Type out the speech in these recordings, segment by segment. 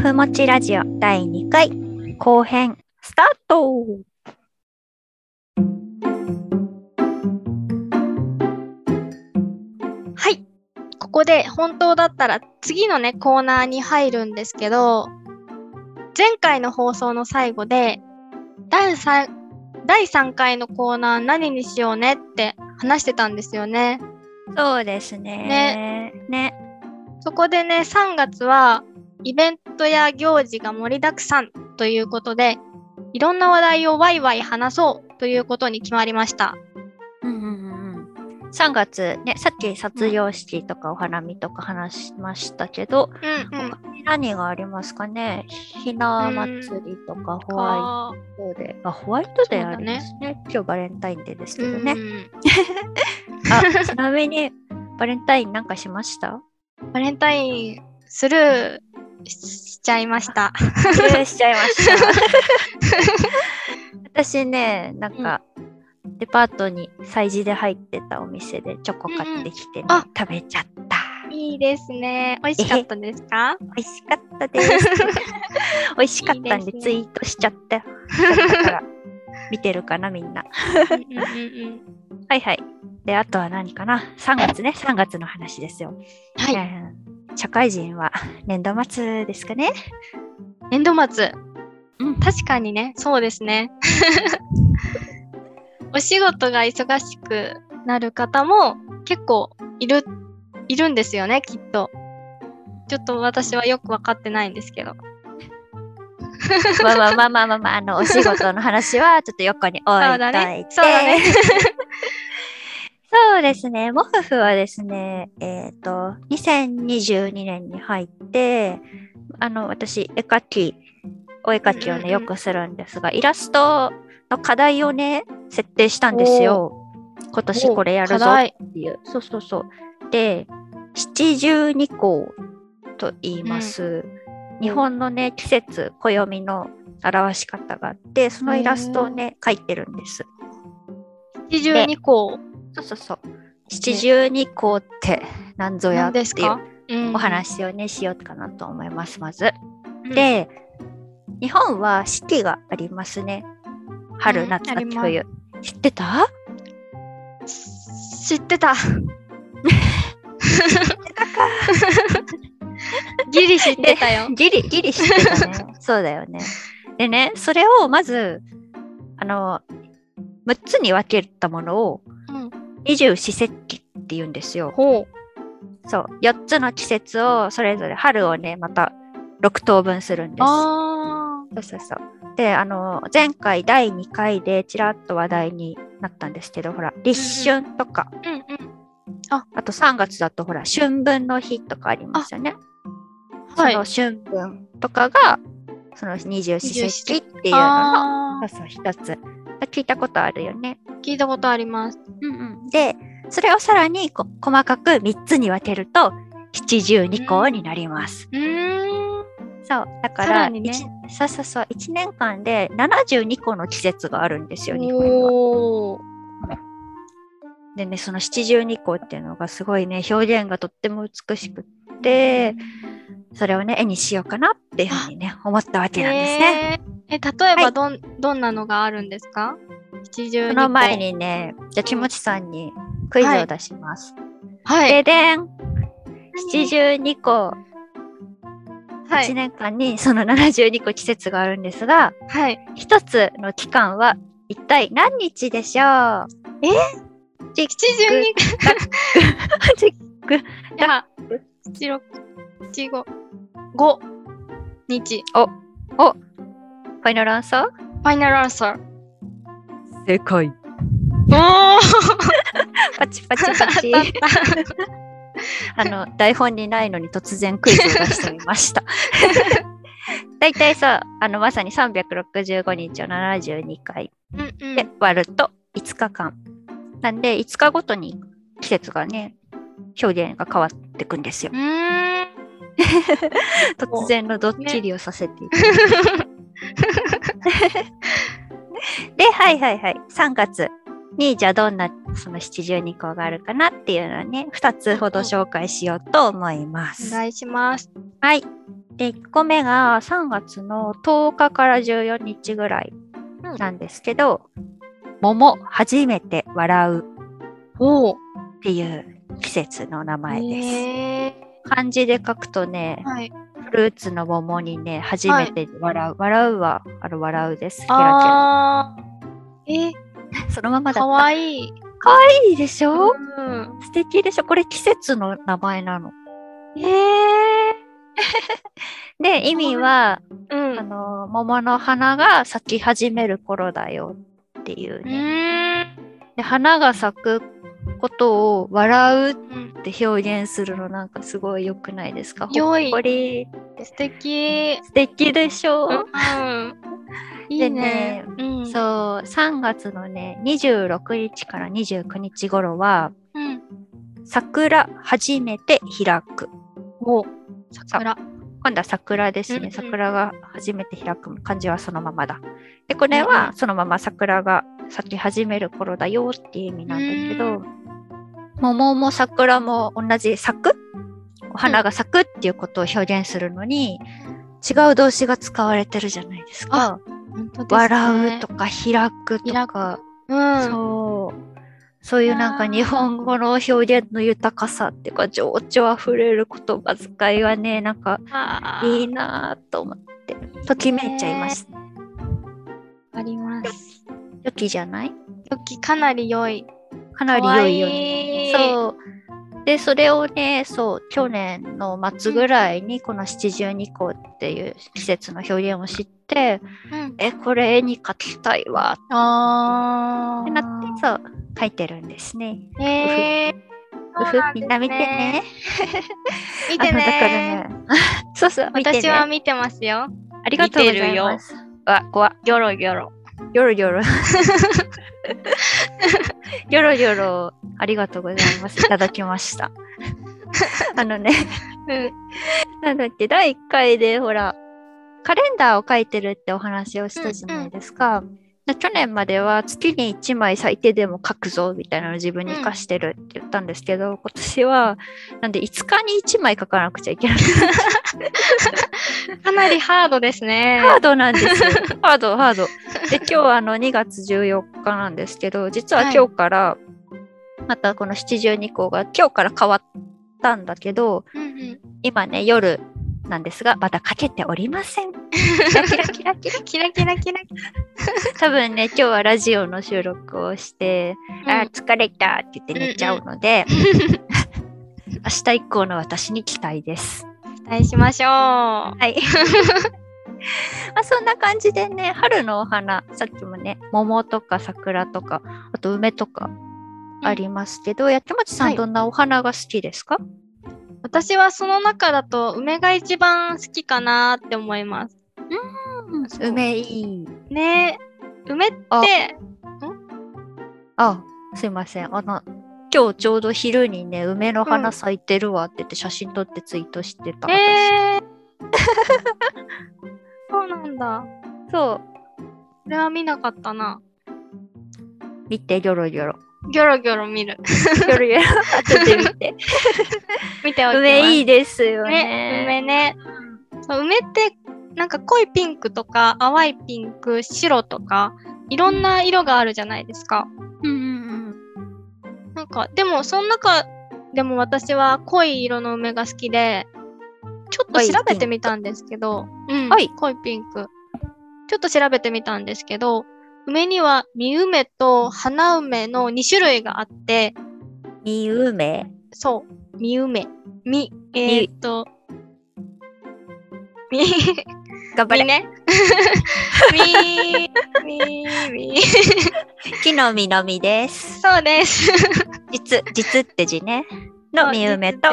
ふもちラジオ第2回後編スタートはい。ここで本当だったら次のね、コーナーに入るんですけど、前回の放送の最後で、第 3, 第3回のコーナー何にしようねって話してたんですよね。そうですね。ね。そこでね、3月はイベントや行事が盛りだくさんということで、いろんな話題をワイワイ話そうということに決まりました。うんうんうんうん。3月ね、さっき卒業式とかお花見とか話しましたけど、うんうん。他に何がありますかね？ひな祭りとかホワイトデー。あ、ホワイトデーありますね。今日バレンタインデーですけどね。うん あ、ちなみにバレンタインなんかしました？バレンタインスルーしちゃいました。しちゃいました。私ね、なんか、デパートに催事で入ってたお店でチョコ買ってきてね、うんうんあ食べちゃった。いいですね。美味しかったですか？美味しかったです。美味しかったんでツイートしちゃった。だから見てるかな、みんな。うんうんうんはいはい。で、あとは何かな ?3 月ね、3月の話ですよ。はい。えー社会人は年度末ですかね。年度末。うん確かにね、そうですね。お仕事が忙しくなる方も結構いる、いるんですよね、きっと。ちょっと私はよくわかってないんですけど。まあまあまあまあまあまあ、あの、お仕事の話はちょっと横に置いそうだといて。ね。そうだね。そうですね。モフフはですね、えっ、と、2022年に入って、あの、私、絵描き、お絵描きをね、うんうんうんよくするんですが、イラストの課題をね、設定したんですよ。今年これやるぞっていう。そうそうそう。で、七十二項と言います。日本のね、季節、暦の表し方があって、そのイラストをね、描いてるんです。82項そうそうそう。七十二項って何ぞやっていうお話をね、しようかなと思います、まず。うんで、日本は四季がありますね。春、うん夏、秋、冬。知ってた？知ってた。ギリ知ってたよ。ギリ、ギリ知ってたね。そうだよね。でね、それをまず、あの、6つに分けたものをうん二十四節気って言うんですよ。ほそう。4つの季節をそれぞれ春をね、また6等分するんです。あそうそうそう。で、あの、前回第2回でちらっと話題になったんですけど、ほら、立春とか、ー。うんうん。あと3月だとほら、春分の日とかありますよね。はいその春分とかが、その二十四節気っていうのの、あそうそう、一つ。聞いたことあるよね。ー聞いたことあります。うんうん。で、それをさらにこ細かく3つに分けると、七十二項になります。うーん。そう。だかさらら、にね一そうそうそう。1年間で72個の季節があるんですよ、日本には。でね、その七十二項っていうのがすごいね、表現がとっても美しくって、それをね、絵にしようかなっていうふうにね、思ったわけなんですね。えーえ、例えはいばどん、どんなのがあるんですか？その前。にね、じゃあ、きもちさんにクイズを出します。はい。ででん七十二個、1はい。年間にその72個季節があるんですが、はい。一つの期間は一体何日でしょう？え？ち七十二ちっくいや、七六、七五、五日。ファイナルアンサー？ファイナルアンサー。正解。おー パチパチパチ。あの、台本にないのに突然クイズを出してみました。だいたいさ、あの、まさに365日を72回うんうんで割ると5日間。なんで、5日ごとに季節がね、表現が変わっていくんですよ。突然のドッキリをさせていただきます。で、はいはいはい。3月に、じゃあどんなその72項があるかなっていうのをね、2つほど紹介しようと思います。お願いします。はい。で、1個目が3月の10日から14日ぐらいうんなんですけど、桃初めて笑うおお。っていう季節の名前です。へ漢字で書くとねー、はい。フルーツの桃にね、初めて笑う。笑うは、あの、笑うです。キラキラ。そのままだかった。わいい。かわいいでしょ、うん。素敵でしょ？これ季節の名前なの。えー。で、意味は、うあん。の、桃の花が咲き始める頃だよっていううね。で、花が咲くことを笑ううんって表現するのなんかすごい良くないですか？良いほっこり。素敵。素敵でしょ、うん。いいね。うん。そう、3月のね、26日から29日頃は、うん。桜初めて開く。お桜。今度は桜ですね。うんうん桜が初めて開く漢字はそのままだ。で、これうんうはそのまま桜が咲き始める頃だよっていう意味なんだけうど、桃も桜も同じ咲く？お花が咲くっていうことを表現するのに、違う動詞が使われてるじゃないですか。本当ですね。笑うとか開くと開か、うん。そう。そういうなんか日本語の表現の豊かさっていうか情緒あふれる言葉遣いがね、なんかいいなぁと思って、ときめいちゃいます。あります。良きじゃない？時かなり良い。かなり良いよね。そう。で、それをね、そう、去年の末ぐらいにこの七十二候っていう季節の表現を知って、うん。え、これ絵に描きたいわあってなって、そう、描いてるんですね。ー。へー。うふ、みんな見てね。。見てね。ね。そうそう。私は見てますよ。ありがとうございます。あ、怖っギョロギョロ。ギョロギョロ。ギョロギョロ、ありがとうございます。いただきました。あのね、うん。なんだっけ、第1回でほら、カレンダーを書いてるってお話をしたじゃないですか。で去年までは月に1枚最低でも書くぞみたいなのを自分に課してるって言ったんですけど、今年は、なんで5日に1枚書かなくちゃいけない。かなりハードですね。ハードなんですよ。ハード、ハード。で、今日はあの2月14日なんですけど、実は今日から、またこの七十二項が今日から変わったんだけど、うんうん。今ね、夜なんですが、まだかけておりません。キラキラキラキラ。キラキラキラキ多分ね、今日はラジオの収録をして、ラ。あー疲れたって言って寝ちゃうので、明日以降の私に期待です。期待しましょう。はい。まあそんな感じでね、春のお花、さっきもね、桃とか桜とか、あと梅とかありますけど、やきもちさはいんどんなお花が好きですか、私はその中だと梅が一番好きかなって思います。そう梅いい。ね梅って、あ、すいません。あの、今日ちょうど昼にね、梅のうん花咲いてるわって言って写真撮ってツイートしてた。えー、そうなんだ。私そう。これは見なかったな。見て、ギョロギョロ。ギョロギョロ見る。ギョロギョロ。後 で見て。見ておきます。梅いいですよね。ね。梅ね。梅ってなんか濃いピンクとか淡いピンク、白とかいろんな色があるじゃないですか。うんうんうん。なんかでもその中でも私は濃い色の梅が好きでちょっと調べてみたんですけど、うん、はい濃いピンク。ちょっと調べてみたんですけど、梅には実梅と花梅の2種類があって、み梅そう、実梅。実、えー、っと、実、頑張れ。実ね。実、実、実。木の実の実です。そうです。実、実って字ね。の実梅と、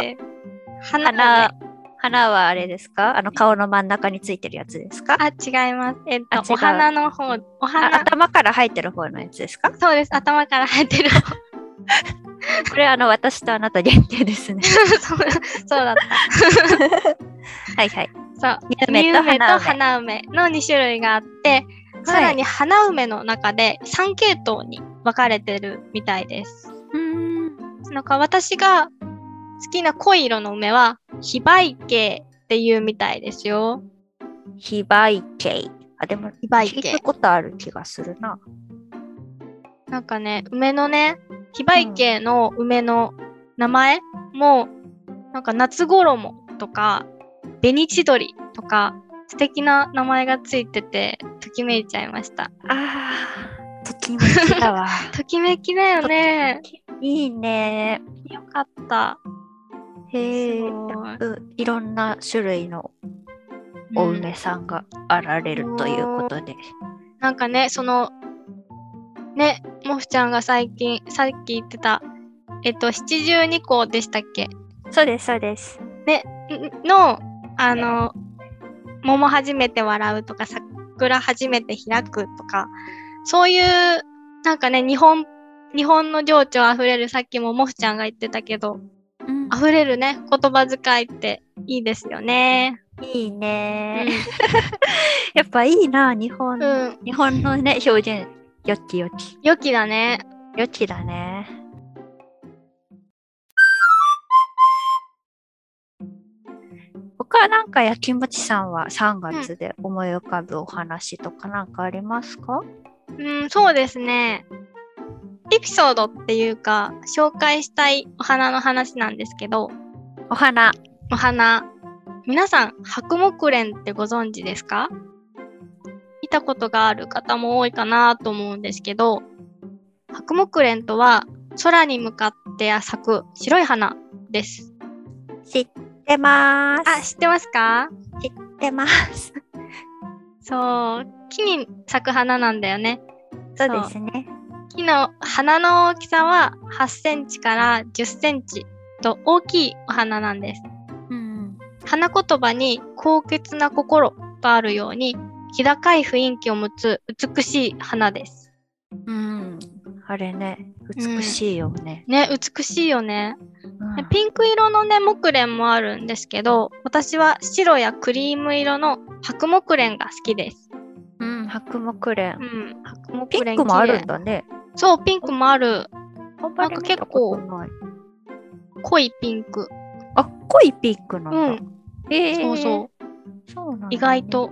花梅。花、花はあれですか？あの顔の真ん中についてるやつですか？あ、違います。えっと、お花の方、おあ花、頭から生えてる方のやつですか？そうです。頭から生えてる。これあの私とあなた限定ですね。そ うそうだった。はいはい。そう。実梅と実梅と花梅。の2種類があって、さらに花梅の中で3系統に分かれてるみたいです。うーん。なんか私が好きな濃い色の梅は、非売系、っていうみたいですよ。非売系。あ、でも、非売系聞いた。ことある気がするな。なんかね、梅のね、非売系の梅の名前も、なんか夏衣とか、紅千鳥とか、素敵な名前がついてて、ときめいちゃいました。あー、ときめきだわ。ときめきだよね。いいね。よかった。へえ。いろんな種類のおうん梅さんがあられるということで。なんかね、その、ね、もふちゃんが最近、さっき言ってた、えっと、七十二校でしたっけ？そうです、そうです。んの、あの、桃初めて笑うとか、桜初めて開くとか、そういう、なんかね、日本、日本の情緒あふれる、さっきももふちゃんが言ってたけど、うんあふれるね、言葉遣いっていいですよね。いいね。やっぱいいな、日本。うん。日本のね、表現。よきよき。良きだね。よきだね。他はなんかやきもちさんは3月で思い浮かぶお話とかなんかありますか、うん、そうですね。エピソードっていうか、紹介したいお花の話なんですけど、お花。お花。皆さん、白木蓮ってご存知ですか？見たことがある方も多いかなと思うんですけど、白木蓮とは空に向かって咲く白い花です。知ってます。あ、知ってますか？知ってます。そう、木に咲く花なんだよね。そうですね。木の花の大きさは8センチから10センチと大きいお花なんです。うん。花言葉に高潔な心とあるように気高い雰囲気を持つ美しい花です。うん。あれね、美しいよね。ね、美しいよね。うんでピンク色のね、木蓮もあるんですけど、私は白やクリーム色の白木蓮が好きです。うん、白木蓮う。ん、白木ピ蓮ンクもあるんだね。そう、ピンクもある。あんまりなんか見たことない濃いピンク。あ、濃いピンクなんだ。うん、えーそうそう。そうなね意外。と。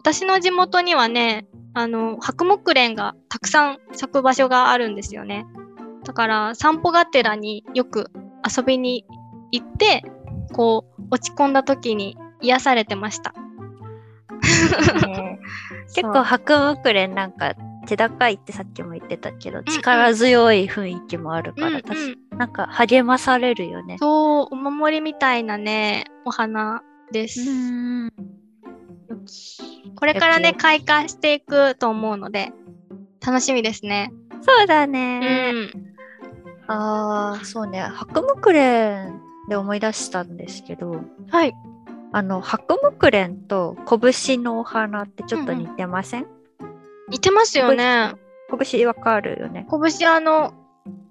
私の地元にはね、あの、白木蓮がたくさん咲く場所があるんですよね。だから、散歩がてらによく遊びに行って、こう、落ち込んだ時に癒されてました。ね 結構白木蓮なんか手高いってさっきも言ってたけど、力強い雰囲気もあるから、うんうん確かなんか励まされるよね。そう、お守りみたいなね、お花です。これからね、開花していくと思うので、楽しみですね。そうだねう。ん。ああ、そうね。白木蓮で思い出したんですけど、はい。あの、白木蓮と拳のお花ってちょっと似てません、似てますよね。拳わかるよね。拳あの、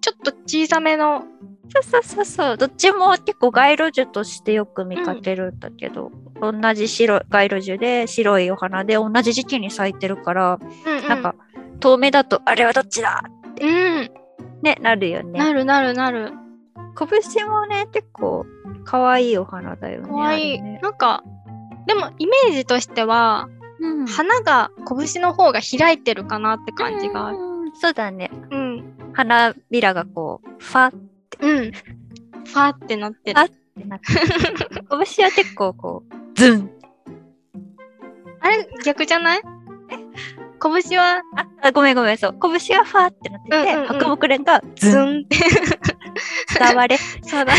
ちょっと小さめの、そうそうそうそう。どっちも結構街路樹としてよく見かけるんだけど、同じ白街路樹で白いお花で同じ時期に咲いてるから、うんうん、なんか遠目だとあれはどっちだってうん、ね、なるよね。なるなるなる。拳もね、結構可愛いお花だよね。かわいい。ねなんか、でもイメージとしては、うん花が拳の方が開いてるかなって感じがある。うんそうだね。うん。花びらがこう、ファっうん。ファーってなってる。あてなって。拳は結構こう、ズン。あれ逆じゃない？拳は？ああ、ごめんごめん、そう。拳はファってなってて、うんうんうん白木蓮がズ。ンって。伝われ。そうだ。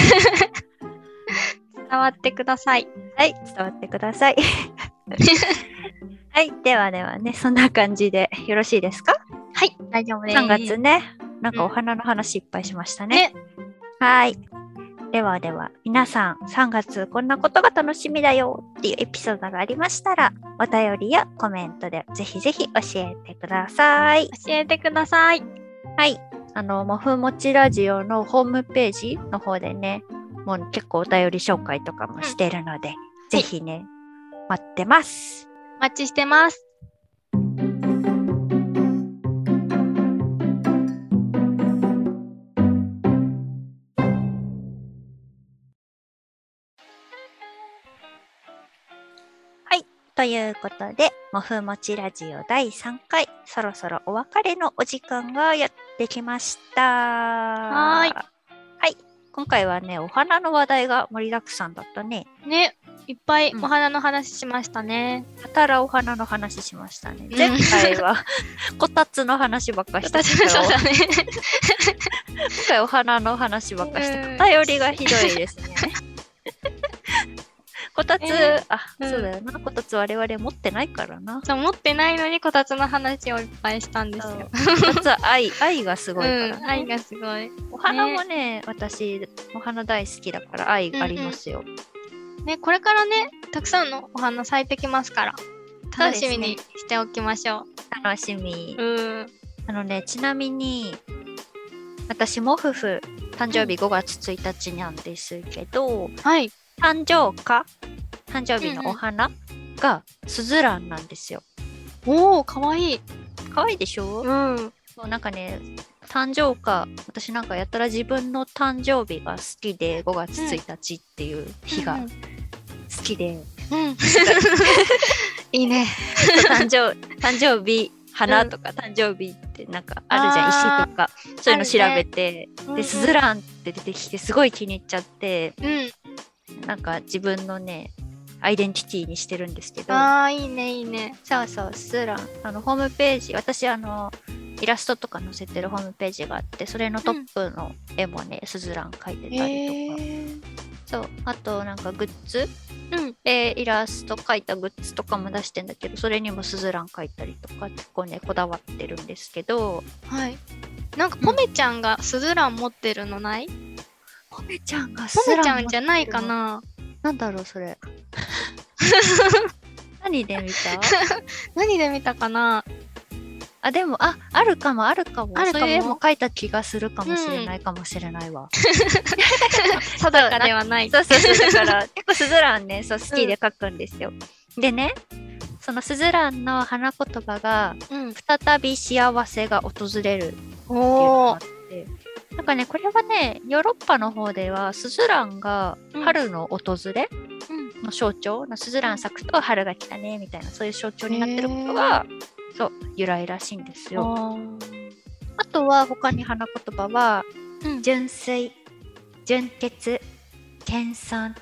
伝わってください。はい、伝わってください。はい、ではではね、そんな感じでよろしいですか？はい、大丈夫です。?3 月ね、なんかお花の話いっぱいしましたね。ねはい。ではでは、皆さん、3月こんなことが楽しみだよっていうエピソードがありましたら、お便りやコメントでぜひぜひ教えてください。教えてください。はい。あの、もふもちラジオのホームページの方でね、もう結構お便り紹介とかもしてるので、ぜひね、待ってます。お待ちしてます。いうことで、もふもちラジオ第3回、そろそろお別れのお時間がやってきました。はーい。はい。今回はね、お花の話題が盛りだくさんだったね。ね、いっぱいうんお花の話しましたね。やたらお花の話しましたね。ん前回は こたつの話ばっかりしてたけど、そうだね。今回お花の話ばっかりして、うん偏りがひどいですね。こたつ、えーあ、うんそうだよな。こたつ我々持ってないからな。そう持ってないのにこたつの話をいっぱいしたんですそうよ。こたつは愛、愛がすごいから、ねうん、愛がすごい。お花もね私、お花大好きだから愛ありますよ。ね、これからね、たくさんのお花咲いてきますから、楽しみにしておきましょ楽しみ。う。うん。あのね、ちなみに、私も夫婦、誕生日5月1日なんですけど、はい。誕生花誕生日のお花がスズランなんですよ。おー、かわいい。可愛いでしょ、うん。そうなんかね、誕生花、私なんかやったら自分の誕生日が好きで、5月1日っていう日がきで、うん。いいね。誕生 誕生日花とか誕生日ってなんかあるじゃん、石とかそういうの調べて、うんでスズランって出てきてすごい気に入っちゃってうん。なんか自分のねアイデンティティにしてるんですけどああ、いいね、いいね。そうそうスズランあのホームページ私あのイラストとか載せてるホームページがあってそれのトップの絵もね、スズラン描いてたりとか、ー。そうあとなんかグッズ？うん。でイラスト描いたグッズとかも出してんだけどそれにもスズラン描いたりとか結構ねこだわってるんですけど。はい。なんか、ポメちゃんがスズラン持ってるのない？ポメちゃんがポメちゃんじゃないかな。なんだろうそれ。何で見た？何で見たかな？あでもああるかもあるかも。あるかも。そういう絵も描いた気がするかもしれないかもしれないわ、定かではない。そうそうそうだから結構スズランねそう好きで描くんですよ、でねそのスズランの花言葉がうん。再び幸せが訪れるっていうのがあっ。て。なんかねこれはねヨーロッパの方ではスズランが春の訪れうん。の象徴。のスズラン咲くと春が来たねみたいなそういう象徴になってることがそう由来らしいんですよ。あとは他に花言葉はうん純粋純潔謙遜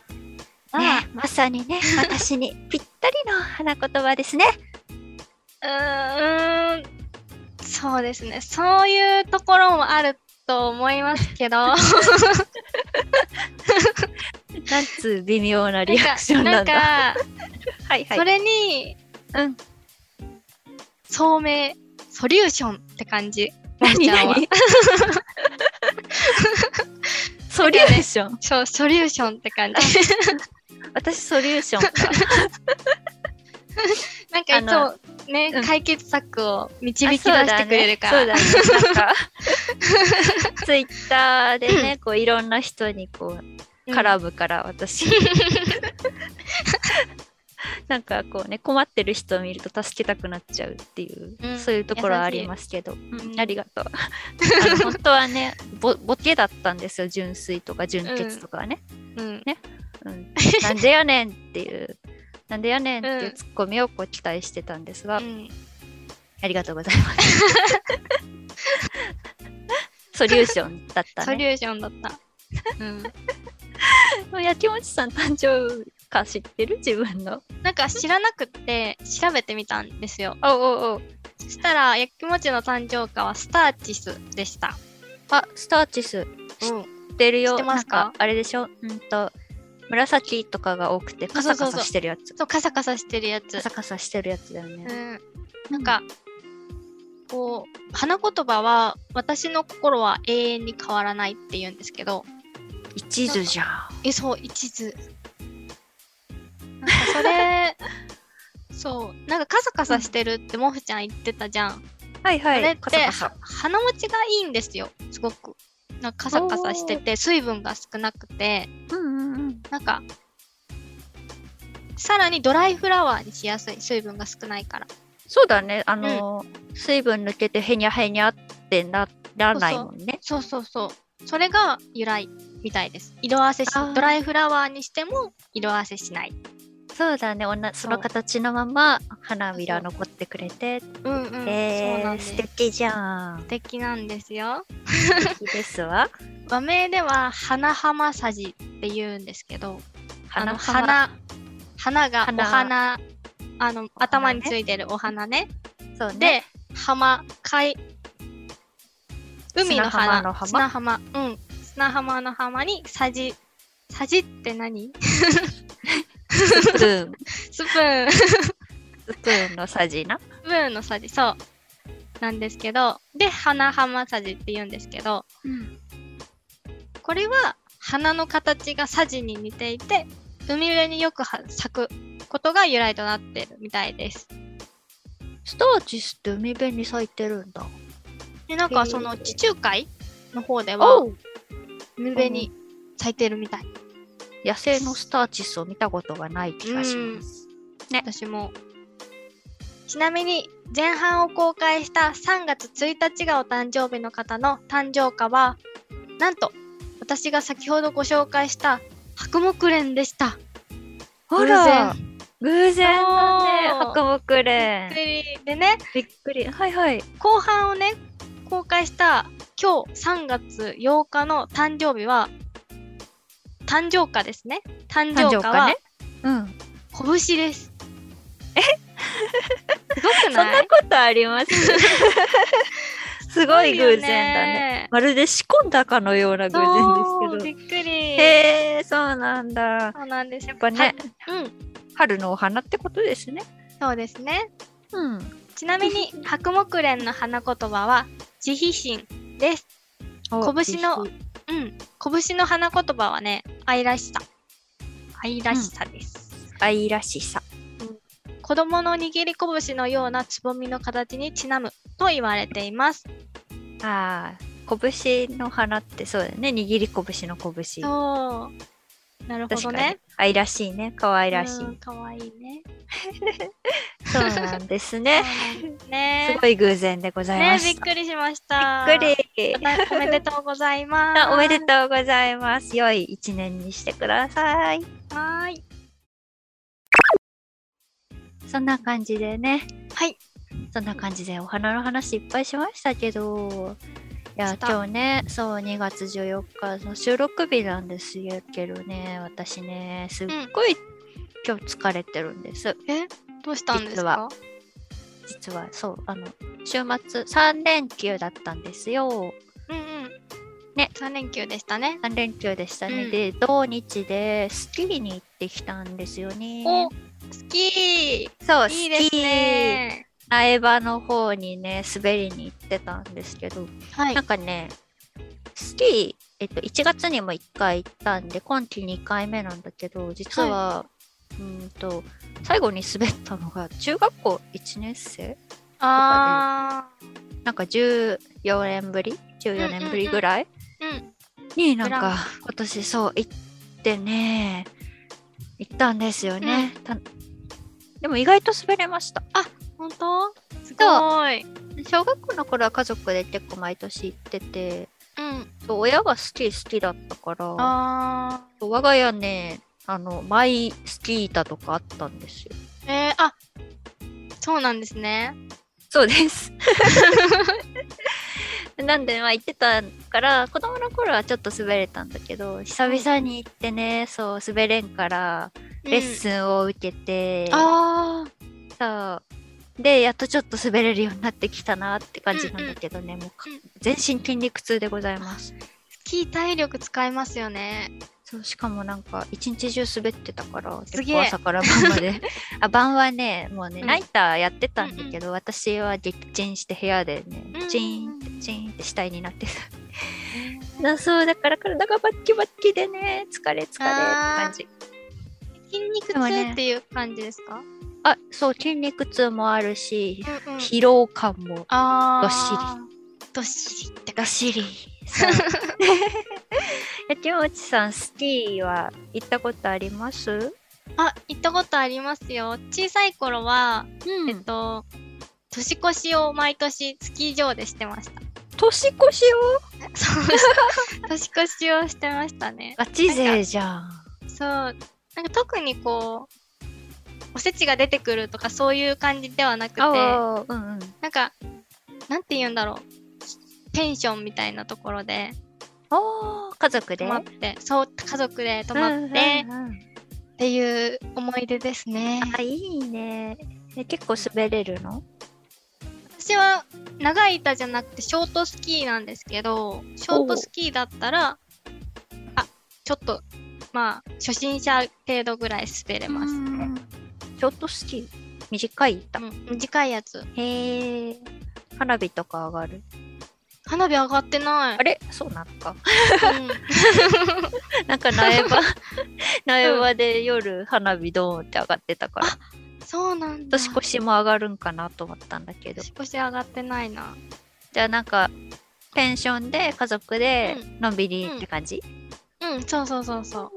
あねまさにね 私にぴったりの花言葉ですね。うーん、そうですね。そういうところもあると思いますけど、な んなんつう微妙なリアクションなんだ。か、はいはい。それに、うん。聡明、ソリューションって感じ。もふちゃんは。ソリューション？そう、ソリューションって感じ。私ソリューションか。なんかいつあもね、うん解決策を導き出してくれるから。そうだね。ツイッターでね、こういろんな人にこううん絡むから、私。なんかこうね困ってる人を見ると助けたくなっちゃうっていう、うん。そういうところはありますけど、うんうんありがとう。本当はねボボケだったんですよ純粋とか純潔とかはね、うん。うん、なんでやねんっていう なんでやねんっていううん。ツッコミをこう期待してたんですが、うん。ありがとうございます。ソリューションだったね。ソリューションだった。うん。やきもちさん誕生か知ってる？自分の。なんか知らなくって調べてみたんですよ。おおおそしたら、やきもちの誕生花はスターチスでした。あ、スターチス知うん。ってるよ。知ってますか？あれでしょ？うんと、紫とかが多くてカサカサしてるやつ。そう、カサカサしてるやつカ。サカサしてるやつだよね。うん。なんか、こう、花言葉は、私の心は永遠に変わらないって言うんですけど、一途じゃん。え、そう、一途。なんかそれ、そう、なんかカサカサしてるってもふちゃん言ってたじゃん。はいはそれってサカサ。は花持ちがいいんですよ、すごく。なんかカサカサしてて、水分が少なくて、うんうんうん。なんか、さらにドライフラワーにしやすい、水分が少ないから。そうだね。あの、水分抜けてへにゃへにゃってならないもんね。そうそうそう。それが由来みたいです。色あせしドライフラワーにしても色あせしない。そそうだね。おなその形のまま花びら残ってくれて。うんうん。えー、そうなんです。素。敵じゃん。素敵なんですよ。素敵ですわ。和名では花浜さじって言うんですけど、花花、花がお花花、あの、ね。頭についてるお花ね。そうね。で、浜、海、海の花、の浜？砂浜、うん。砂浜の浜にさじ、さじって何？スプーン。スプーン、ススプーンのさじな？プーンのさじ、そう。なんですけど、で、花浜さじって言うんですけど、これは花の形がさじに似ていて、海辺によくは咲くことが由来となってるみたいです。スターチスって海辺に咲いてるんだ。で、なんかその地中海の方では、お海辺に咲いてるみたい。野生のスターチスを見たことがない気がします。私も。ちなみに前半を公開した3月1日がお誕生日の方の誕生花はなんと私が先ほどご紹介した白木蓮でした。あら。偶偶然だね白木びっ蓮くりでね。びっくり。はいはい。後半をね公開した今日3月8日の誕生日は誕生花ですね。誕生花はねうん拳です。え？すごくそんなないことあります？すごい偶然だね。まるで仕込んだかのような偶然ですけどびっくり。へえそうなんだそうなんです。やっぱねはうん、春のお花ってことですねそうですね。うんちなみに白木蓮の花言葉は慈悲心です。拳のうん、拳の花言葉はね、愛らしさ。愛らしさです。愛らしさ子供の握り拳のようなつぼみの形にちなむと言われています。あー拳の花ってそうだよね握り拳の拳そう。なるほどね。愛らしいね可愛らしいうんかわい いね。そうなんですねねす。ごい偶然でございねましたびっくりしました。びっくりおめでとうございます。あ おめでとうございます良い一年にしてくださいはーい。そんな感じでねはい。そんな感じでお花の話いっぱいしましたけどいや今日ねそう2月14日の収録日なんですけどね私ねすっごい、今日疲れてるんです。え？どうしたんですか？実は。そうあの週末3連休だったんですよ。うんうん。ね。3連休でしたね。3連休でしたね、うん。で土日でスキーに行ってきたんですよね。お好きそういいですスキーね。苗場の方にね滑りに行ってたんですけどはいなん。かね、スキー、えっと、1月にも1回行ったんで、今季2回目なんだけど、実は、うーんと、最後に滑ったのが、中学校1年生あなんか14年ぶり ?14 年ぶりぐらい、ー。うん。になんか、今年そう、行ってね、行ったんですよね。たでも意外と滑れました。本当？すごい。小学校の頃は家族で結構毎年行ってて、うん。そう親がスキー好きだったから、あ我が家ね、あの、マイスキー板とかあったんですよ。ー。えー、あそうなんですね。そうです。なんで、まあ行ってたから、子供の頃はちょっと滑れたんだけど、久々に行ってね、そう、滑れんから、レッスンを受けて、あそう。で、やっとちょっと滑れるようになってきたなって感じなんだけどね、もうかうん全身筋肉痛でございます。ー。スキー体力使いますよね。そうしかもなんか一日中滑ってたから結構朝から晩まで。あ晩はねもうね、うん。ナイターやってたんだけど、私は撃沈して部屋でね、うんチーンってチーンって死体になってた。だそうだから体がバッキバッキでね疲れ疲れって感じ。筋肉痛っていう感じですか、あそう筋肉痛もあるし、うんうん疲労感もあどっしり。どっしりってがっしりそう焼きもちさんスキーは行ったことあります？あ、行ったことありますよ。小さい頃は、うんえっと、年越しを毎年スキー場でしてました。年越しを？そう年越しをしてましたね。ガチ勢じゃんそう。なんか特にこう、おせちが出てくるとかそういう感じではなくて、うんうん。なんか、なんて言うんだろう。ペンションみたいなところで家族で？泊まって、そう、家族で泊まって、うんうんうんっていう思い出ですね。あ、いいね。え結構滑れるの？私は長い板じゃなくてショートスキーなんですけど、ショートスキーだったら、あ、ちょっと、まあ、初心者程度ぐらい滑れますね。ショートスキー短い板？うん、短いやつ。へえ。花火とか上がる？花火上がってない。あれ？そうなのか。うん なんか苗場、苗場で夜花火ドーンって上がってたから、そうなんだ。年越しも上がるんかなと思ったんだけど。年越し上がってないな。じゃあなんか、ペンションで家族でうんのんびりって感じ、うん、そうそうそうそう。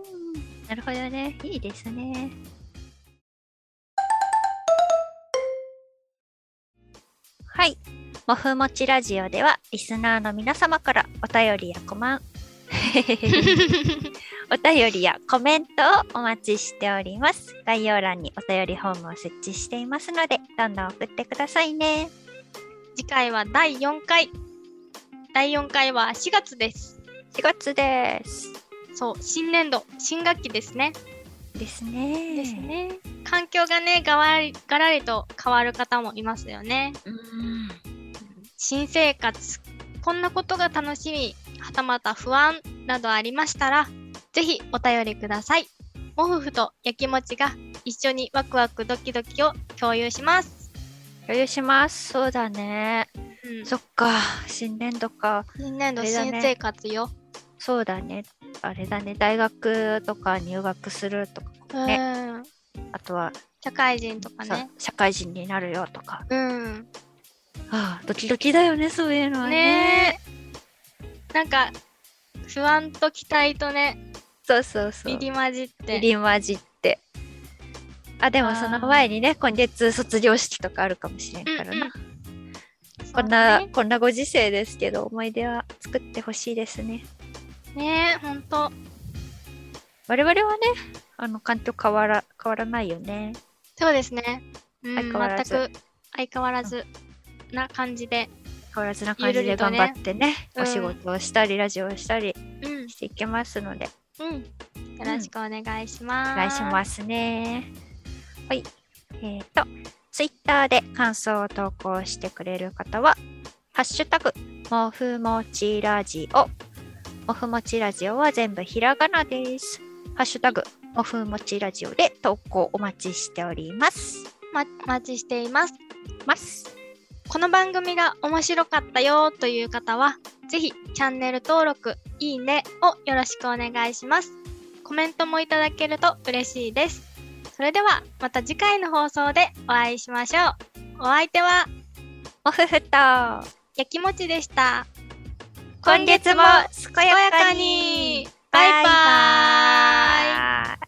なるほどね。いいですね。はい。もふもちラジオでは、リスナーの皆様からお便りやコマン、お便りやコメントをお待ちしております。概要欄にお便りフォームを設置していますので、どんどん送ってくださいね。次回は第4回。第4回は4月です。4月です。そう、新年度、新学期ですね。ですね。です。ね。環境がね、がわり、がらりと変わる方もいますよね。うん。新生活、こんなことが楽しみ、はたまた不安などありましたら、ぜひお便りください。もふふとやきもちが一緒にワクワクドキドキを共有します。共有します。そうだね。うん、そっか。新年度か。新年度ね新生活よ。そうだね。あれだね。大学とか入学するとか、うん。ねあとは、社会人とかさね。社会人になるよとか。うん。ああ、ドキドキだよね、そういうのはね。ねえ。なんか、不安と期待とね、そうそうそう。入り混じって。入り混じって。あ、でもその前にね、今月卒業式とかあるかもしれんからな。うんうんこんな、そうこんなご時世ですけど、思い出は作ってほしいですね。ねねえ、ほんと。我々はね、あの、環境変わら、変わらないよね。そうですね。うん、全く相変わらずな感じで。変わらずな感じで頑張ってね、うんお仕事をしたり、ラジオをしたりうん、していきますので、うん。よろしくお願いします。お願いしますね。はい。えっ、と、ツイッターで感想を投稿してくれる方は、ハッシュタグ、もふもちラジオ。もふもちラジオは全部ひらがなです。ハッシュタグ、もふもちラジオで投稿お待ちしております。ま、お待ちしています。ます。この番組が面白かったよという方は、ぜひチャンネル登録、いいねをよろしくお願いします。コメントもいただけると嬉しいです。それではまた次回の放送でお会いしましょう。お相手はもふふと、やきもちでした。今月も健やかに。やかにバイバーイ。